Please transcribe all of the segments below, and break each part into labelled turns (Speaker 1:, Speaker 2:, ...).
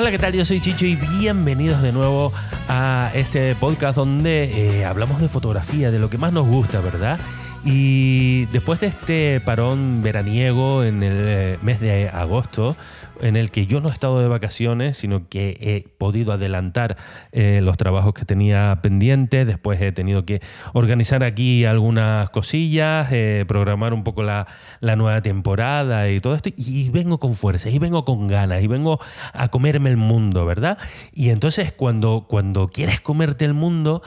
Speaker 1: Hola, ¿qué tal? Yo soy Chicho y bienvenidos de nuevo a este podcast donde eh, hablamos de fotografía, de lo que más nos gusta, ¿verdad? Y después de este parón veraniego en el eh, mes de agosto, en el que yo no he estado de vacaciones, sino que he podido adelantar eh, los trabajos que tenía pendientes, después he tenido que organizar aquí algunas cosillas, eh, programar un poco la, nueva temporada y todo esto, y vengo con fuerza, y vengo con ganas, y vengo a comerme el mundo, ¿verdad? Y entonces cuando, cuando quieres comerte el mundo,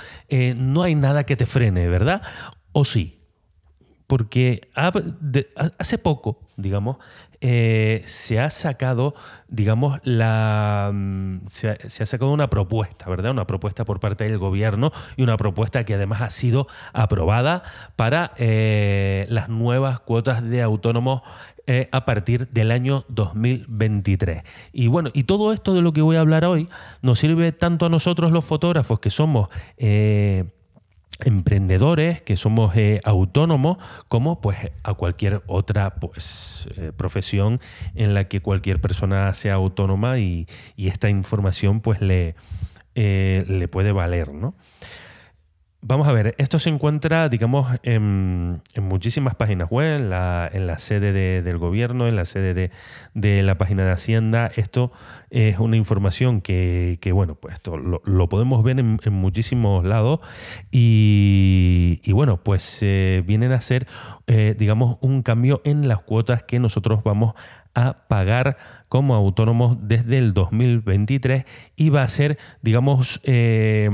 Speaker 1: no hay nada que te frene, ¿verdad? ¿O sí? Porque hace poco, digamos, eh, se ha sacado, digamos, la, mm, se ha, sacado una propuesta, ¿verdad? Una propuesta por parte del gobierno y una propuesta que además ha sido aprobada para eh, las nuevas cuotas de autónomos eh, a partir del año 2023. Y bueno, y todo esto de lo que voy a hablar hoy nos sirve tanto a nosotros los fotógrafos que somos emprendedores, que somos eh, autónomos, como pues a cualquier otra pues, eh, profesión en la que cualquier persona sea autónoma y, esta información pues le, eh, le puede valer, ¿no? Vamos a ver, esto se encuentra, digamos, en, muchísimas páginas web, en la, sede del gobierno, en la sede de, la página de Hacienda. Esto es una información que, bueno, pues esto lo, podemos ver en, muchísimos lados y, bueno, pues eh, vienen a ser, eh, digamos, un cambio en las cuotas que nosotros vamos a pagar como autónomos desde el 2023 y va a ser, digamos, eh,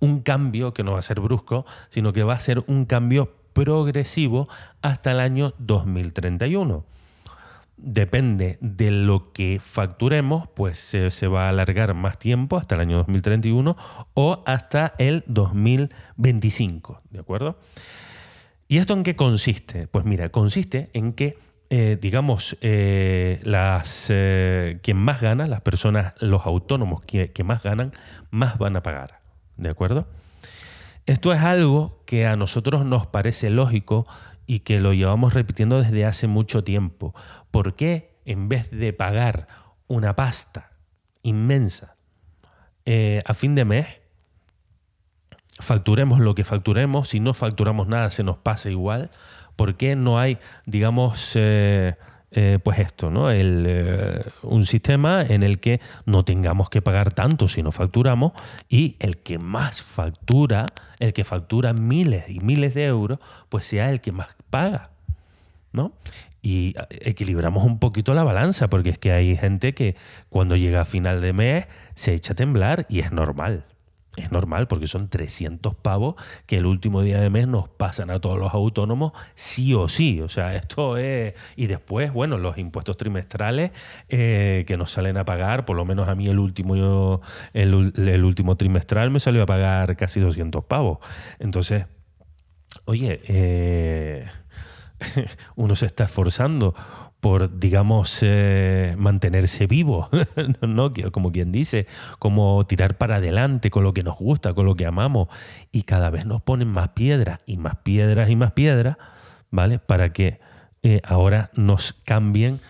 Speaker 1: un cambio que no va a ser brusco, sino que va a ser un cambio progresivo hasta el año 2031. Depende de lo que facturemos, pues se, va a alargar más tiempo hasta el año 2031 o hasta el 2025, ¿de acuerdo? ¿Y esto en qué consiste? Pues mira, consiste en que eh, digamos, eh, las, eh, quien más gana, las personas, los autónomos que, más ganan, más van a pagar. ¿De acuerdo? Esto es algo que a nosotros nos parece lógico y que lo llevamos repitiendo desde hace mucho tiempo. ¿Por qué en vez de pagar una pasta inmensa eh, a fin de mes, facturemos lo que facturemos, si no facturamos nada se nos pasa igual? ¿Por qué no hay, digamos, eh, eh, pues esto, ¿no? El, eh, un sistema en el que no tengamos que pagar tanto si no facturamos y el que más factura, el que factura miles y miles de euros, pues sea el que más paga, ¿no? Y equilibramos un poquito la balanza, porque es que hay gente que cuando llega a final de mes se echa a temblar y es normal. Es normal porque son 300 pavos que el último día de mes nos pasan a todos los autónomos sí o sí. O sea, esto es... Y después, bueno, los impuestos trimestrales eh, que nos salen a pagar, por lo menos a mí el último, el, último trimestral me salió a pagar casi 200 pavos. Entonces, oye, eh, uno se está esforzando por, digamos, eh, mantenerse vivo, ¿no? como quien dice, como tirar para adelante con lo que nos gusta, con lo que amamos. Y cada vez nos ponen más piedras y más piedras y más piedras, ¿vale? Para que eh, ahora nos cambien,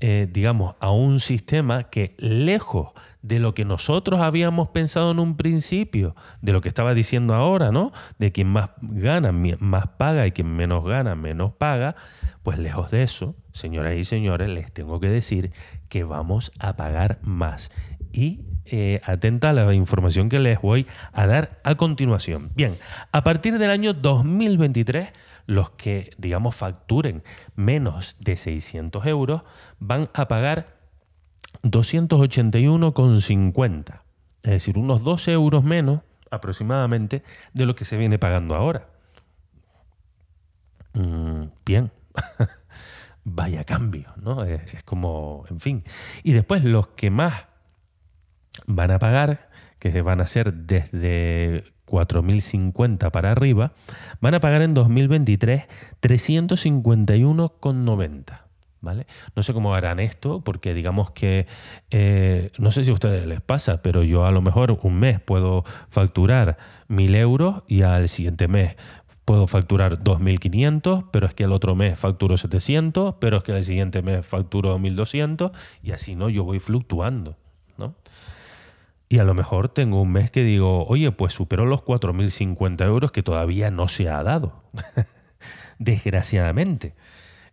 Speaker 1: eh, digamos, a un sistema que lejos de lo que nosotros habíamos pensado en un principio, de lo que estaba diciendo ahora, ¿no? De quien más gana, más paga y quien menos gana, menos paga, pues lejos de eso, señoras y señores, les tengo que decir que vamos a pagar más. Y eh, atenta a la información que les voy a dar a continuación. Bien, a partir del año 2023, los que, digamos, facturen menos de 600 euros van a pagar 281,50. Es decir, unos 12 euros menos aproximadamente de lo que se viene pagando ahora. Mm, bien. Vaya cambio, ¿no? Es, como, en fin. Y después los que más van a pagar, que van a ser desde 4.050 para arriba, van a pagar en 2023 351,90. ¿Vale? No sé cómo harán esto, porque digamos que, eh, no sé si a ustedes les pasa, pero yo a lo mejor un mes puedo facturar 1.000 euros y al siguiente mes puedo facturar 2.500, pero es que el otro mes facturo 700, pero es que el siguiente mes facturo 1.200 y así no, yo voy fluctuando. ¿no? Y a lo mejor tengo un mes que digo, oye, pues supero los 4.050 euros que todavía no se ha dado, desgraciadamente.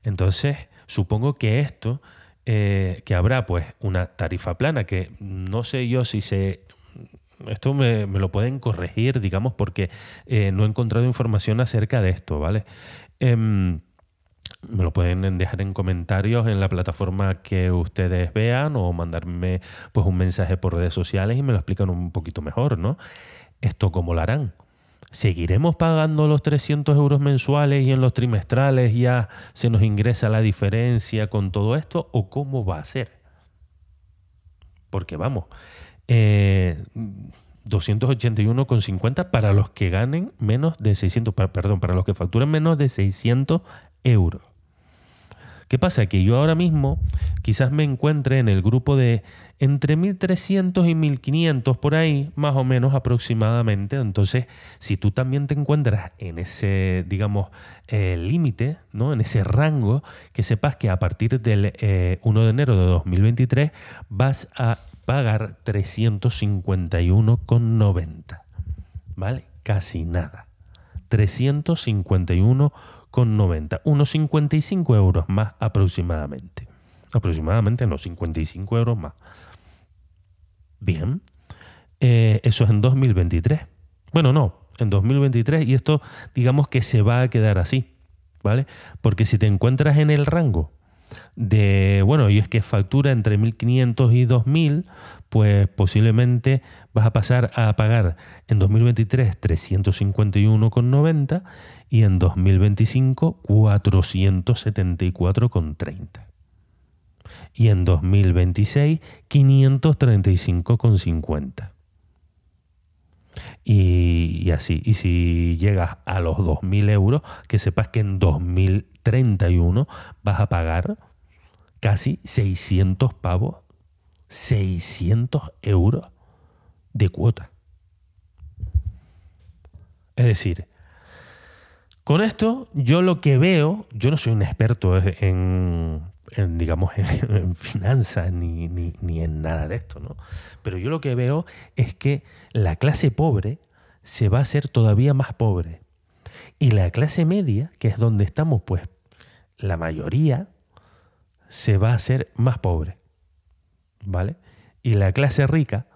Speaker 1: Entonces, supongo que esto, eh, que habrá pues una tarifa plana, que no sé yo si se... Esto me, lo pueden corregir, digamos, porque eh, no he encontrado información acerca de esto, ¿vale? Em, me lo pueden dejar en comentarios en la plataforma que ustedes vean o mandarme pues un mensaje por redes sociales y me lo explican un poquito mejor, ¿no? Esto cómo lo harán. ¿Seguiremos pagando los 300 euros mensuales y en los trimestrales ya se nos ingresa la diferencia con todo esto? ¿O cómo va a ser? Porque vamos, eh, 281,50 para los que ganen menos de 600, perdón, para los que facturen menos de 600 euros. ¿Qué pasa? Que yo ahora mismo quizás me encuentre en el grupo de entre 1300 y 1500 por ahí, más o menos aproximadamente. Entonces, si tú también te encuentras en ese, digamos, eh, límite, ¿no? en ese rango, que sepas que a partir del 1 eh, de enero de 2023 vas a pagar 351,90. ¿Vale? Casi nada. 351,90 con 90, unos 55 euros más aproximadamente. Aproximadamente, no, 55 euros más. Bien, eh, eso es en 2023. Bueno, no, en 2023 y esto digamos que se va a quedar así, ¿vale? Porque si te encuentras en el rango de, bueno, y es que factura entre 1.500 y 2.000, pues posiblemente vas a pasar a pagar en 2023 351,90 y en 2025 474,30. Y en 2026 535,50. Y, y, así, y si llegas a los 2.000 euros, que sepas que en 2031 vas a pagar casi 600 pavos, 600 euros de cuota. Es decir, con esto yo lo que veo, yo no soy un experto en, digamos, en, finanzas ni, ni, en nada de esto, ¿no? Pero yo lo que veo es que la clase pobre se va a hacer todavía más pobre. Y la clase media, que es donde estamos, pues, la mayoría, se va a hacer más pobre. ¿Vale? Y la clase rica,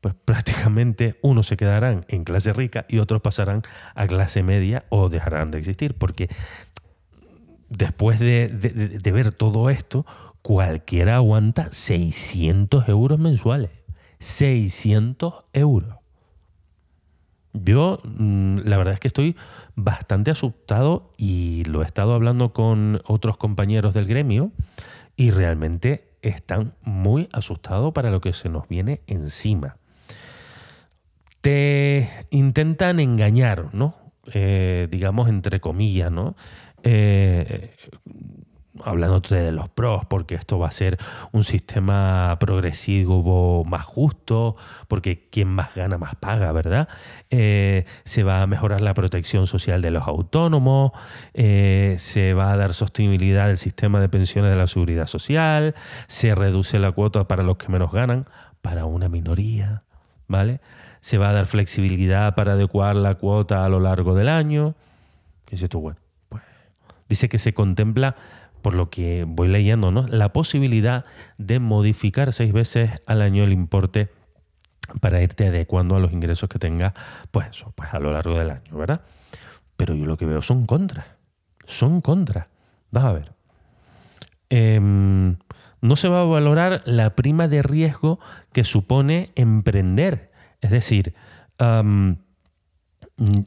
Speaker 1: pues prácticamente unos se quedarán en clase rica y otros pasarán a clase media o dejarán de existir. Porque después de, ver todo esto, cualquiera aguanta 600 euros mensuales. 600 euros. Yo mm, la verdad es que estoy bastante asustado y lo he estado hablando con otros compañeros del gremio y realmente están muy asustados para lo que se nos viene encima. Te intentan engañar, ¿no? Eh, digamos entre comillas, ¿no? Eh, hablándote de los pros, porque esto va a ser un sistema progresivo más justo, porque quien más gana más paga, ¿verdad? Eh, se va a mejorar la protección social de los autónomos, eh, se va a dar sostenibilidad del sistema de pensiones de la seguridad social, se reduce la cuota para los que menos ganan, para una minoría, ¿vale? Se va a dar flexibilidad para adecuar la cuota a lo largo del año. ¿Qué es esto? Bueno, pues dice que se contempla por lo que voy leyendo, ¿no? la posibilidad de modificar seis veces al año el importe para irte adecuando a los ingresos que tengas, pues pues a lo largo del año, ¿verdad? Pero yo lo que veo son contras, son contras. Vas a ver. Em, no se va a valorar la prima de riesgo que supone emprender. Es decir,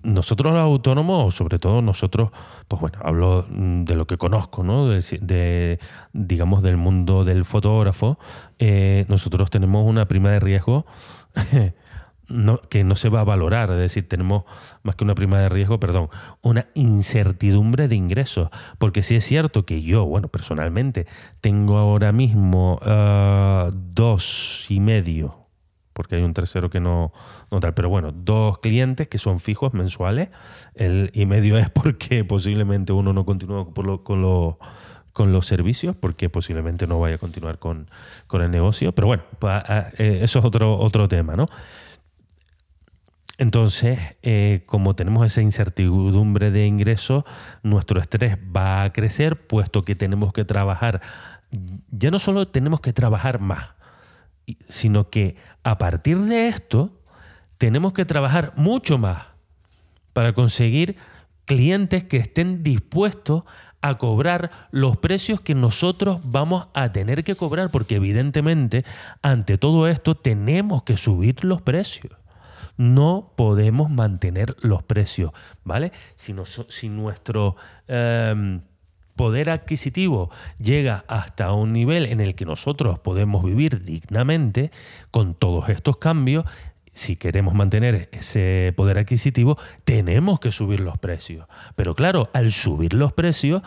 Speaker 1: nosotros los autónomos, sobre todo nosotros, pues bueno, hablo mm, de lo que conozco, ¿no? De, digamos, del mundo del fotógrafo, eh, nosotros tenemos una prima de riesgo que no se va a valorar, es decir, tenemos más que una prima de riesgo, perdón, una incertidumbre de ingresos, porque sí es cierto que yo, bueno, personalmente, tengo ahora mismo ah, dos y medio porque hay un tercero que no, no tal. Pero bueno, dos clientes que son fijos mensuales. El y medio es porque posiblemente uno no continúa con, lo, con, con los servicios, porque posiblemente no vaya a continuar con, el negocio. Pero bueno, eh, eso es otro, otro tema, ¿no? Entonces, eh, como tenemos esa incertidumbre de ingresos, nuestro estrés va a crecer, puesto que tenemos que trabajar, ya no solo tenemos que trabajar más, sino que a partir de esto tenemos que trabajar mucho más para conseguir clientes que estén dispuestos a cobrar los precios que nosotros vamos a tener que cobrar, porque evidentemente ante todo esto tenemos que subir los precios no podemos mantener los precios, ¿vale? Si, si nuestro em, poder adquisitivo llega hasta un nivel en el que nosotros podemos vivir dignamente con todos estos cambios, si queremos mantener ese poder adquisitivo, tenemos que subir los precios. Pero claro, al subir los precios,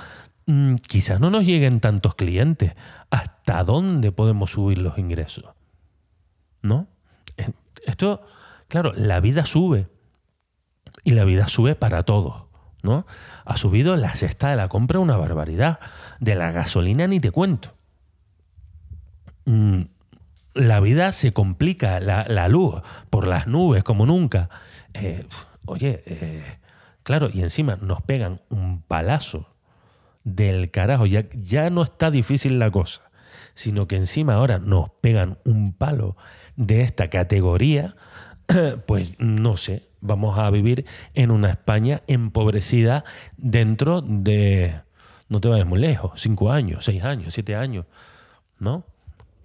Speaker 1: mm, quizás no nos lleguen tantos clientes. ¿Hasta dónde podemos subir los ingresos? ¿No? Esto Claro, la vida sube. Y la vida sube para todos. Ha subido la cesta de la compra una barbaridad. De la gasolina ni te cuento. Mm, la vida se complica, la, luz por las nubes como nunca. Eh, oye, eh, claro, y encima nos pegan un palazo del carajo. Ya, ya no está difícil la cosa, sino que encima ahora nos pegan un palo de esta categoría pues no sé, vamos a vivir en una España empobrecida dentro de, no te vayas muy lejos, cinco años, seis años, siete años, ¿no?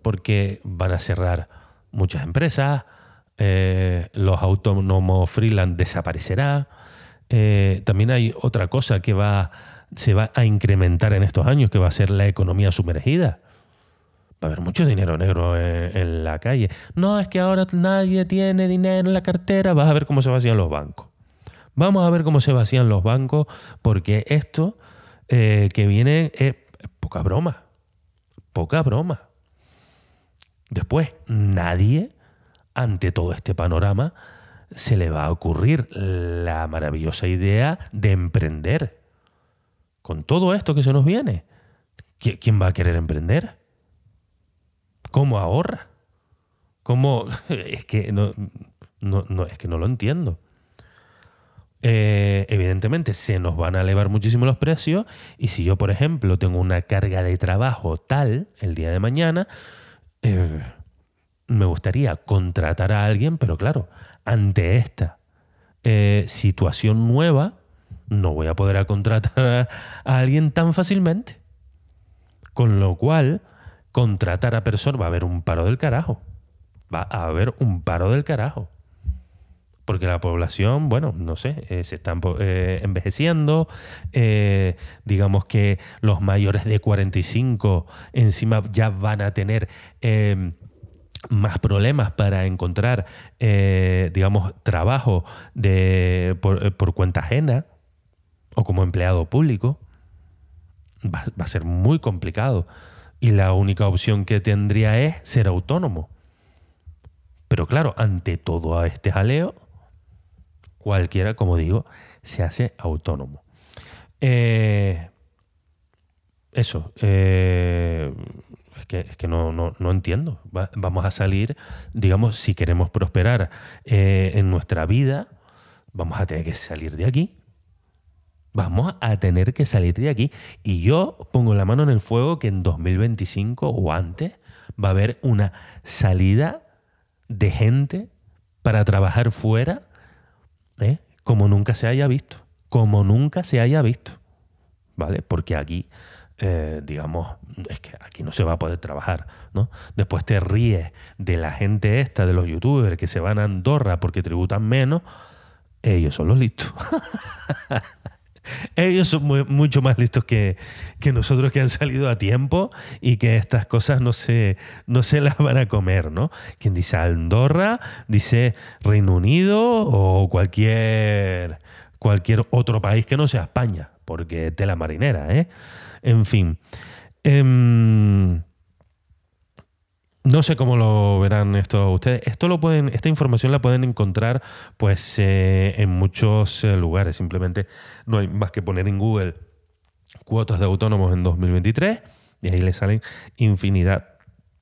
Speaker 1: Porque van a cerrar muchas empresas, eh, los autónomos freelance desaparecerá. Eh, también hay otra cosa que va, se va a incrementar en estos años, que va a ser la economía sumergida va a haber mucho dinero negro en, la calle. No, es que ahora nadie tiene dinero en la cartera. Vas a ver cómo se vacían los bancos. Vamos a ver cómo se vacían los bancos, porque esto eh, que viene es poca broma. Poca broma. Después, nadie, ante todo este panorama, se le va a ocurrir la maravillosa idea de emprender. Con todo esto que se nos viene, ¿quién va a querer emprender? ¿Cómo ahorra? ¿Cómo? Es que no, no, es que no lo entiendo. Eh, evidentemente se nos van a elevar muchísimo los precios y si yo, por ejemplo, tengo una carga de trabajo tal el día de mañana, eh, me gustaría contratar a alguien, pero claro, ante esta eh, situación nueva, no voy a poder contratar a alguien tan fácilmente. Con lo cual, contratar a personas, va a haber un paro del carajo. Va a haber un paro del carajo. Porque la población, bueno, no sé, eh, se están eh, envejeciendo. Eh, digamos que los mayores de 45 encima ya van a tener más problemas para encontrar, digamos, trabajo de, por, cuenta ajena o como empleado público. Va a ser muy complicado y la única opción que tendría es ser autónomo. Pero claro, ante todo este jaleo, cualquiera, como digo, se hace autónomo. Eh, eso, eh, es que, no, entiendo. vamos a salir, digamos, si queremos prosperar eh, en nuestra vida, vamos a tener que salir de aquí Vamos a tener que salir de aquí. Y yo pongo la mano en el fuego que en 2025 o antes va a haber una salida de gente para trabajar fuera ¿eh? como nunca se haya visto. Como nunca se haya visto. ¿Vale? Porque aquí, eh, digamos, es que aquí no se va a poder trabajar. ¿no? Después te ríes de la gente esta, de los youtubers que se van a Andorra porque tributan menos. Ellos son los listos. Ellos son mucho más listos que, nosotros que han salido a tiempo y que estas cosas no se, no se las van a comer, ¿no? Quien dice Andorra, dice Reino Unido o cualquier, cualquier otro país que no sea España, porque tela marinera, ¿eh? En fin. Em, no sé cómo lo verán esto ustedes. Esto lo pueden, esta información la pueden encontrar pues eh, en muchos eh, lugares. Simplemente no hay más que poner en Google cuotas de autónomos en 2023 y ahí le salen infinidad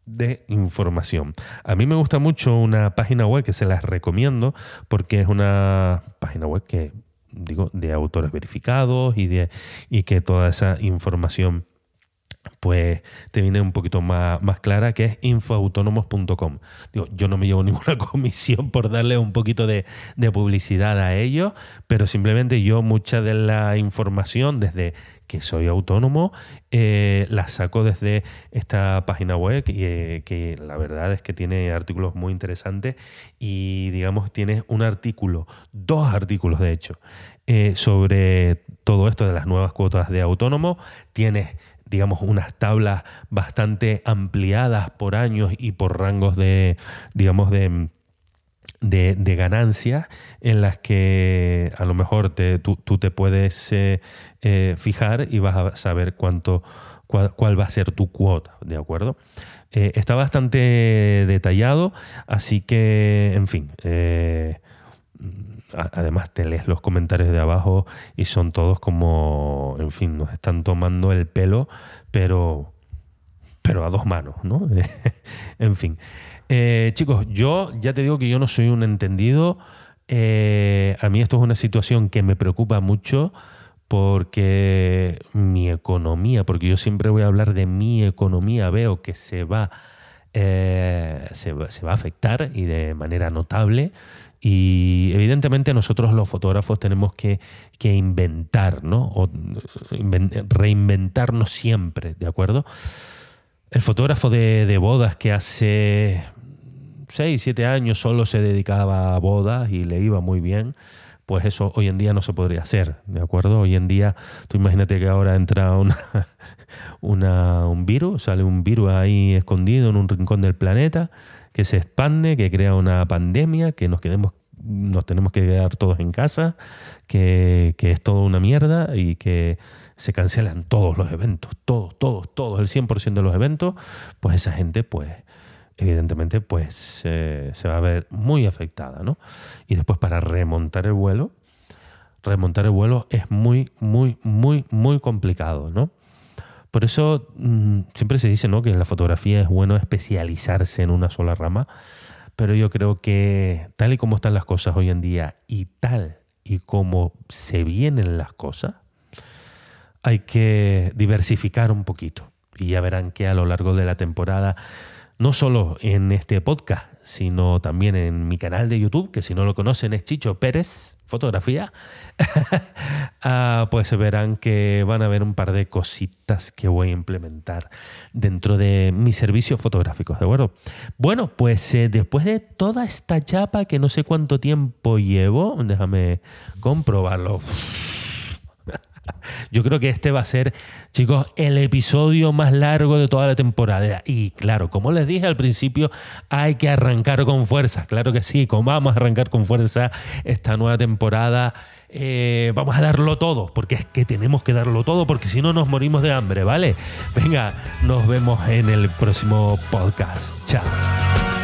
Speaker 1: de información. A mí me gusta mucho una página web que se las recomiendo porque es una página web que digo de autores verificados y de y que toda esa información pues te viene un poquito más, más clara, que es infoautónomos.com. Digo, yo no me llevo ninguna comisión por darle un poquito de, publicidad a ellos, pero simplemente yo mucha de la información desde que soy autónomo eh, la saco desde esta página web y, eh, que la verdad es que tiene artículos muy interesantes y digamos tiene un artículo, dos artículos de hecho, eh, sobre todo esto de las nuevas cuotas de autónomo. Tienes digamos, unas tablas bastante ampliadas por años y por rangos de, digamos, de, de, ganancias en las que a lo mejor tú, te puedes eh, eh, fijar y vas a saber cuánto, cuál, va a ser tu cuota, ¿de acuerdo? Eh, está bastante detallado, así que, en fin, además te lees los comentarios de abajo y son todos como, en fin, nos están tomando el pelo, pero, pero a dos manos, ¿no? en fin. Eh, chicos, yo ya te digo que yo no soy un entendido. Eh, a mí esto es una situación que me preocupa mucho porque mi economía, porque yo siempre voy a hablar de mi economía, veo que se va, eh, se, se va a afectar y de manera notable. Y evidentemente nosotros los fotógrafos tenemos que, inventar, ¿no? O reinventarnos siempre, ¿de acuerdo? El fotógrafo de, bodas que hace 6, 7 años solo se dedicaba a bodas y le iba muy bien, pues eso hoy en día no se podría hacer, ¿de acuerdo? Hoy en día, tú imagínate que ahora entra una, un virus, sale un virus ahí escondido en un rincón del planeta que se expande, que crea una pandemia, que nos quedemos nos tenemos que quedar todos en casa, que, es todo una mierda y que se cancelan todos los eventos, todos, todos, todos, el 100% de los eventos, pues esa gente, pues, evidentemente, pues se va a ver muy afectada, ¿no? Y después para remontar el vuelo, remontar el vuelo es muy, muy, muy, muy complicado, ¿no? Por eso mm, siempre se dice ¿no? que en la fotografía es bueno especializarse en una sola rama, pero yo creo que tal y como están las cosas hoy en día y tal y como se vienen las cosas, hay que diversificar un poquito. Y ya verán que a lo largo de la temporada, no solo en este podcast, sino también en mi canal de YouTube, que si no lo conocen es Chicho Pérez, fotografía, ah, pues verán que van a ver un par de cositas que voy a implementar dentro de mis servicios fotográficos, ¿de acuerdo? Bueno, pues eh, después de toda esta chapa que no sé cuánto tiempo llevo, déjame comprobarlo. Yo creo que este va a ser, chicos, el episodio más largo de toda la temporada. Y claro, como les dije al principio, hay que arrancar con fuerza. Claro que sí, como vamos a arrancar con fuerza esta nueva temporada. Eh, vamos a darlo todo, porque es que tenemos que darlo todo, porque si no nos morimos de hambre, ¿vale? Venga, nos vemos en el próximo podcast. Chao.